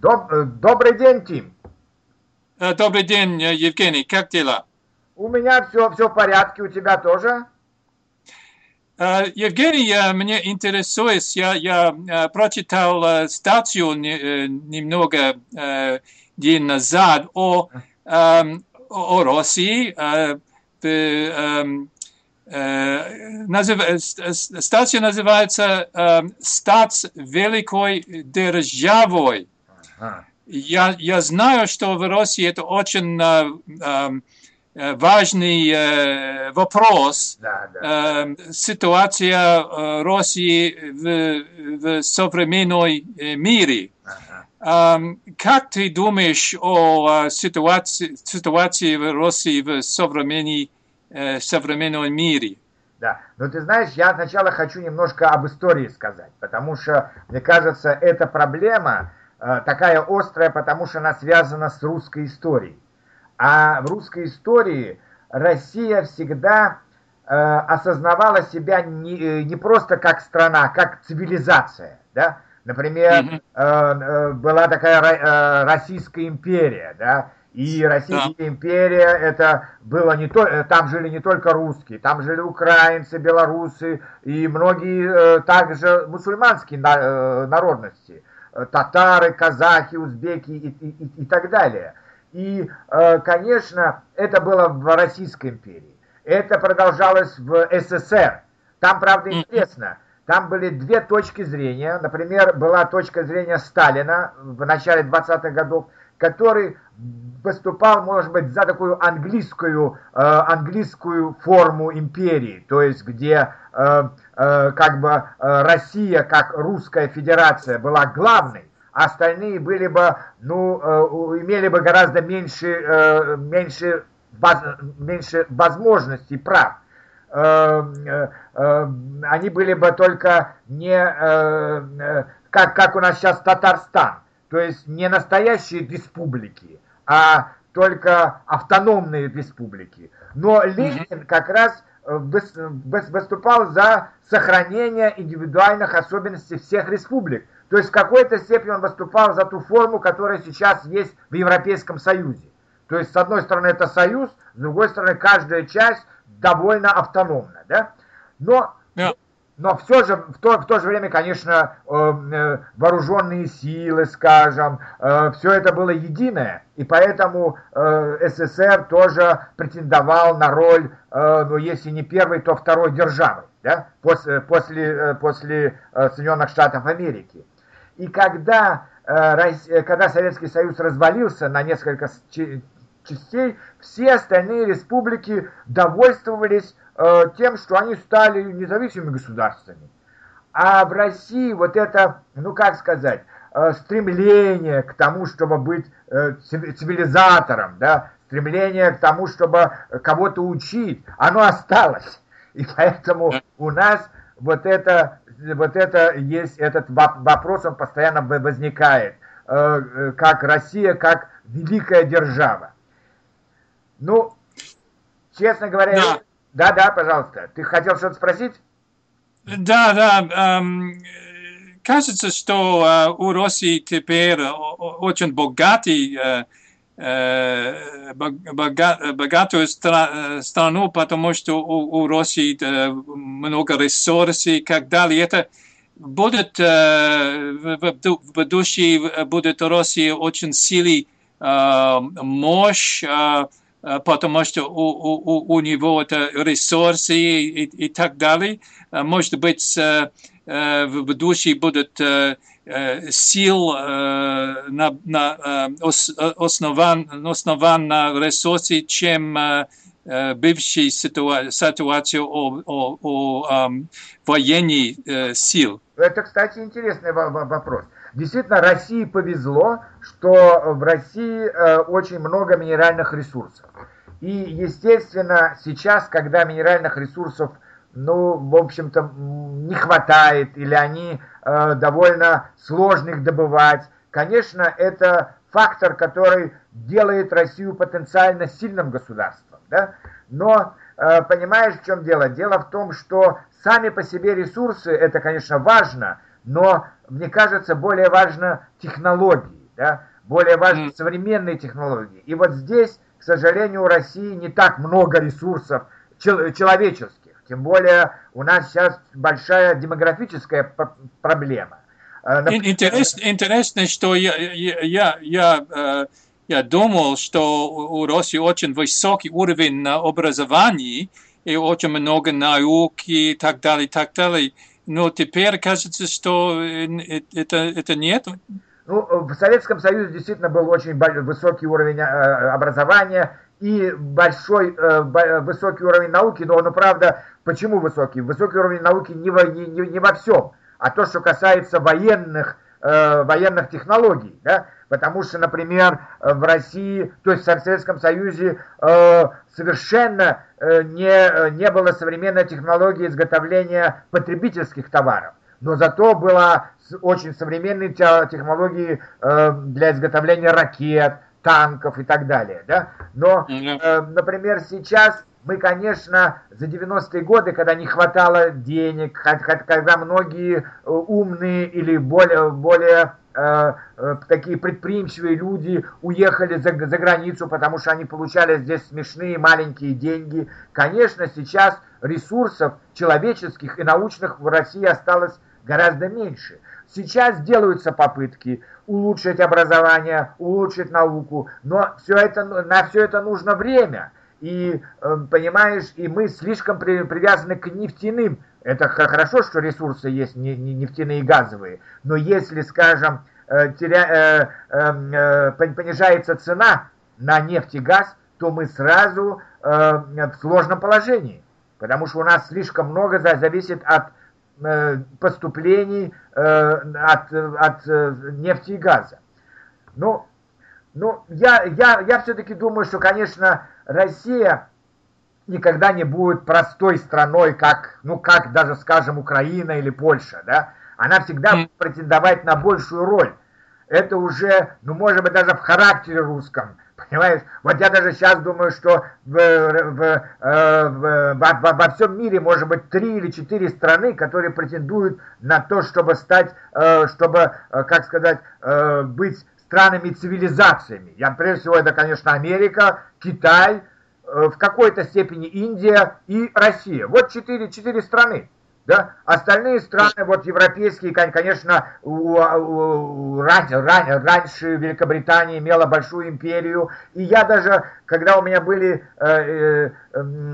Доб- добрый день, Тим. Э, Добрый день, э, Евгений, как дела? У меня все, все в порядке, у тебя тоже? Э, Евгений, э, мне интересует, я, я прочитал статью не- немного день назад о, эм, о России. эм, Статья называется эм, «Стать великой державой». А, Я, я знаю, что в России это очень э, эм, э, важный э, вопрос. да, да. Э, ситуация России в, в современной мире. Ага. Эм, Как ты думаешь о ситуации, ситуации в России в современной, современном мире? Да, но ты знаешь, я сначала хочу немножко об истории сказать, потому что, мне кажется, эта проблема такая острая, потому что она связана с русской историей. А в русской истории Россия всегда э, осознавала себя не, э, не просто как страна, как цивилизация, да? Например, э, э, была такая Ро- э, Российская империя, да, и Российская империя это было не то, э, там жили не только русские, там жили украинцы, белорусы и многие э, также мусульманские на- э, народности, Э, татары, казахи, узбеки и, и- и- и так далее. И, э, конечно, это было в Российской империи. Это продолжалось в СССР. Там, правда, интересно, там были две точки зрения. Например, была точка зрения Сталина в начале 20-х годов, который выступал, может быть, за такую английскую, э, английскую форму империи, то есть где э, э, как бы э, Россия, как русская федерация, была главной, а остальные были бы, ну, э, имели бы гораздо меньше, э, меньше, меньше возможностей, прав. Э, э, э, они были бы только не э, э, как, как у нас сейчас Татарстан, то есть не настоящие республики, а только автономные республики. Но Ленин как раз э, выступал за сохранение индивидуальных особенностей всех республик. То есть в какой-то степени он выступал за ту форму, которая сейчас есть в Европейском Союзе. То есть, с одной стороны, это союз, с другой стороны, каждая часть довольно автономна. Да? Но, Да. Но все же, в то, в то же время, конечно, э, э, вооруженные силы, скажем, все это было единое. И поэтому э, СССР тоже претендовал на роль, э, ну, если не первой, то второй державы. Да? После, после, э, после э, Соединенных Штатов Америки. И когда, э, э, когда Советский Союз развалился на несколько частей, все остальные республики довольствовались э, тем, что они стали независимыми государствами. А в России вот это, ну как сказать, э, стремление к тому, чтобы быть э, цив- цивилизатором, да, стремление к тому, чтобы кого-то учить, оно осталось. И поэтому у нас вот это, вот это есть, этот воп- вопрос, он постоянно возникает. Э, э, Как Россия, как великая держава. Ну, честно говоря, Да. да, да, пожалуйста. Ты хотел что-то спросить? Да, да. эм, э, кажется, что э, у России теперь очень богатый, э, э, бог- бога- богатую стра- э, страну, потому что у, у России э, много ресурсов и так далее. Это будет э, в, в будущем будет Россия очень сильный э, мощь, э, э, потому что у, у, у- него это ресурсы и, и так далее. Э, Может быть, э, э, в э, э, сил э, на, на, э, ос- э, основан, основан на ресурсы, чем э, э, бывшей ситуа- ситуации о, о, о эм, военной э, сил. Это, кстати, интересный во- во- вопрос. Действительно, России повезло, что в России э, очень много минеральных ресурсов. И, естественно, сейчас, когда минеральных ресурсов, ну, в общем-то, не хватает, или они э, довольно сложно их добывать, конечно, это фактор, который делает Россию потенциально сильным государством. Да? Но э, понимаешь, в чем дело? Дело в том, что сами по себе ресурсы, это, конечно, важно, но, мне кажется, более важно технологии. да, более важны современные технологии. И вот здесь, к сожалению, у России не так много ресурсов человеческих. Тем более у нас сейчас большая демографическая проблема. Интересно, интересно что я, я, я, я думал, что у России очень высокий уровень образования и очень много науки и так далее, и так далее. Но теперь кажется, что это, это нет. Ну, в Советском Союзе действительно был очень высокий уровень образования и большой высокий уровень науки, но, ну, правда, почему высокий? Высокий уровень науки не во, не, не во всем, а то, что касается военных, военных технологий, да, потому что, например, в России, то есть в Советском Союзе совершенно не, не было современной технологии изготовления потребительских товаров но зато была очень современные технологии э, для изготовления ракет, танков и так далее. Да? Но, э, например, сейчас мы, конечно, за 90-е годы, когда не хватало денег, когда многие э, умные или более, более э, э, такие предприимчивые люди уехали за, за границу, потому что они получали здесь смешные маленькие деньги. Конечно, сейчас ресурсов человеческих и научных в России осталось гораздо меньше. Сейчас делаются попытки улучшить образование, улучшить науку, но все это, на все это нужно время. И, эм, понимаешь, и мы слишком привязаны к нефтяным. Это хорошо, что ресурсы есть нефтяные и газовые, но если, скажем, э, теря, э, эм, э, понижается цена на нефть и газ, то мы сразу в сложном положении, потому что у нас слишком много зависит от поступлений от, от нефти и газа. Ну, ну я, я, я все-таки думаю, что, конечно, Россия никогда не будет простой страной, как, ну, как даже, скажем, Украина или Польша, да? Она всегда будет претендовать на большую роль. Это уже, ну, может быть, даже в характере русском – Понимаешь? Вот я даже сейчас думаю, что в, в, э, в, во, во всем мире может быть три или четыре страны, которые претендуют на то, чтобы стать, э, чтобы, э, как сказать, быть странами цивилизациями. Я, прежде всего, это, конечно, Америка, Китай, в какой-то степени Индия и Россия. Вот четыре, четыре страны. Да? Остальные страны, вот европейские, конечно, у, у, ран, ран, раньше Великобритания имела большую империю, и я даже, когда у меня были э, э,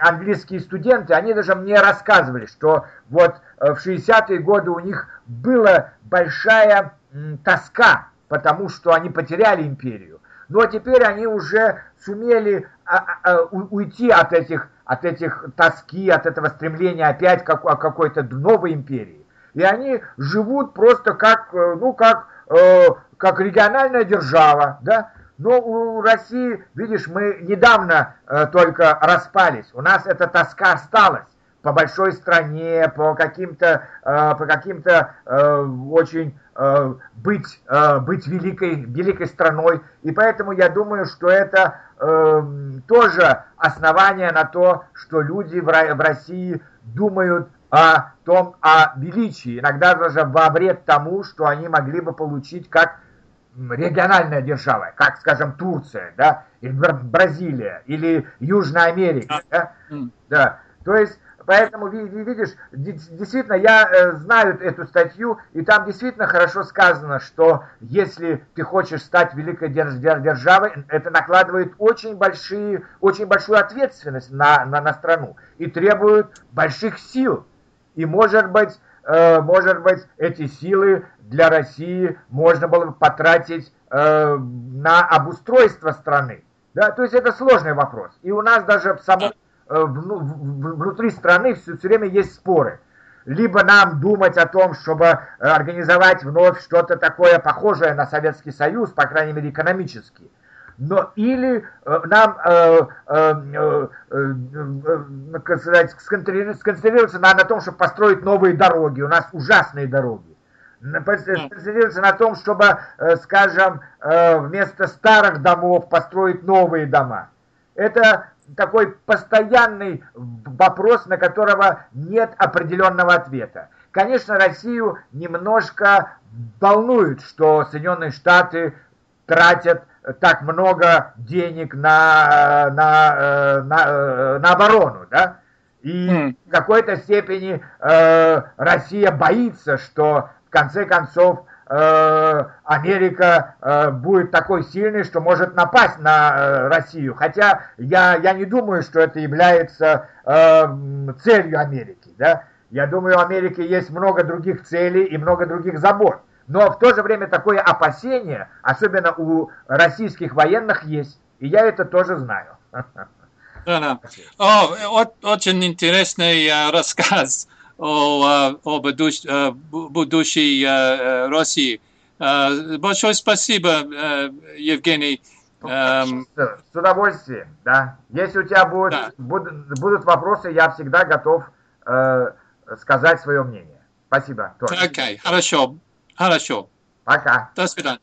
английские студенты, они даже мне рассказывали, что вот э, в 60-е годы у них была большая э, тоска, потому что они потеряли империю. Но теперь они уже сумели а, а, а, уйти от этих от этих тоски, от этого стремления опять к какой-то новой империи. И они живут просто как, э, ну, как, э, как региональная держава, да. Но у России, видишь, мы недавно э, только распались. У нас эта тоска осталась по большой стране, по каким-то э, по каким-то э, очень э, быть быть великой великой страной, и поэтому я думаю, что это тоже основание на то, что люди в России думают о том, о величии, иногда даже во вред тому, что они могли бы получить как региональная держава, как, скажем, Турция, да, или Бразилия, или Южная Америка, да, да. То есть Поэтому, видишь, действительно, я э, знаю эту статью, и там действительно хорошо сказано, что если ты хочешь стать великой державой, это накладывает очень, большие, очень большую ответственность на, на, на страну и требует больших сил. И, может быть, э, может быть, эти силы для России можно было бы потратить э, на обустройство страны. Да? То есть это сложный вопрос. И у нас даже в самом внутри страны все, все время есть споры. Либо нам думать о том, чтобы э, организовать вновь что-то такое похожее на Советский Союз, по крайней мере экономически. Но или э, нам э, э, э, как сказать, сконцентрироваться на, на том, чтобы построить новые дороги. У нас ужасные дороги. Сконцентрироваться на том, чтобы, скажем, вместо старых домов построить новые дома. Это такой постоянный вопрос, на которого нет определенного ответа. Конечно, Россию немножко волнует, что Соединенные Штаты тратят так много денег на, на, на, на оборону, да? И mm. в какой-то степени э, Россия боится, что в конце концов э, Америка э, будет такой сильной, что может напасть на э, Россию. Хотя я, я не думаю, что это является э, целью Америки. Да? Я думаю, у Америки есть много других целей и много других забот. Но в то же время такое опасение, особенно у российских военных, есть. И я это тоже знаю. Да, да. О, очень интересный рассказ о, uh, о будущ, uh, будущей России. Большое спасибо, Евгений. Um, с удовольствием, да. Если у тебя будут, да. будут, будут вопросы, я всегда готов э, сказать свое мнение. Спасибо. Окей, okay, хорошо. Хорошо. Пока. До свидания.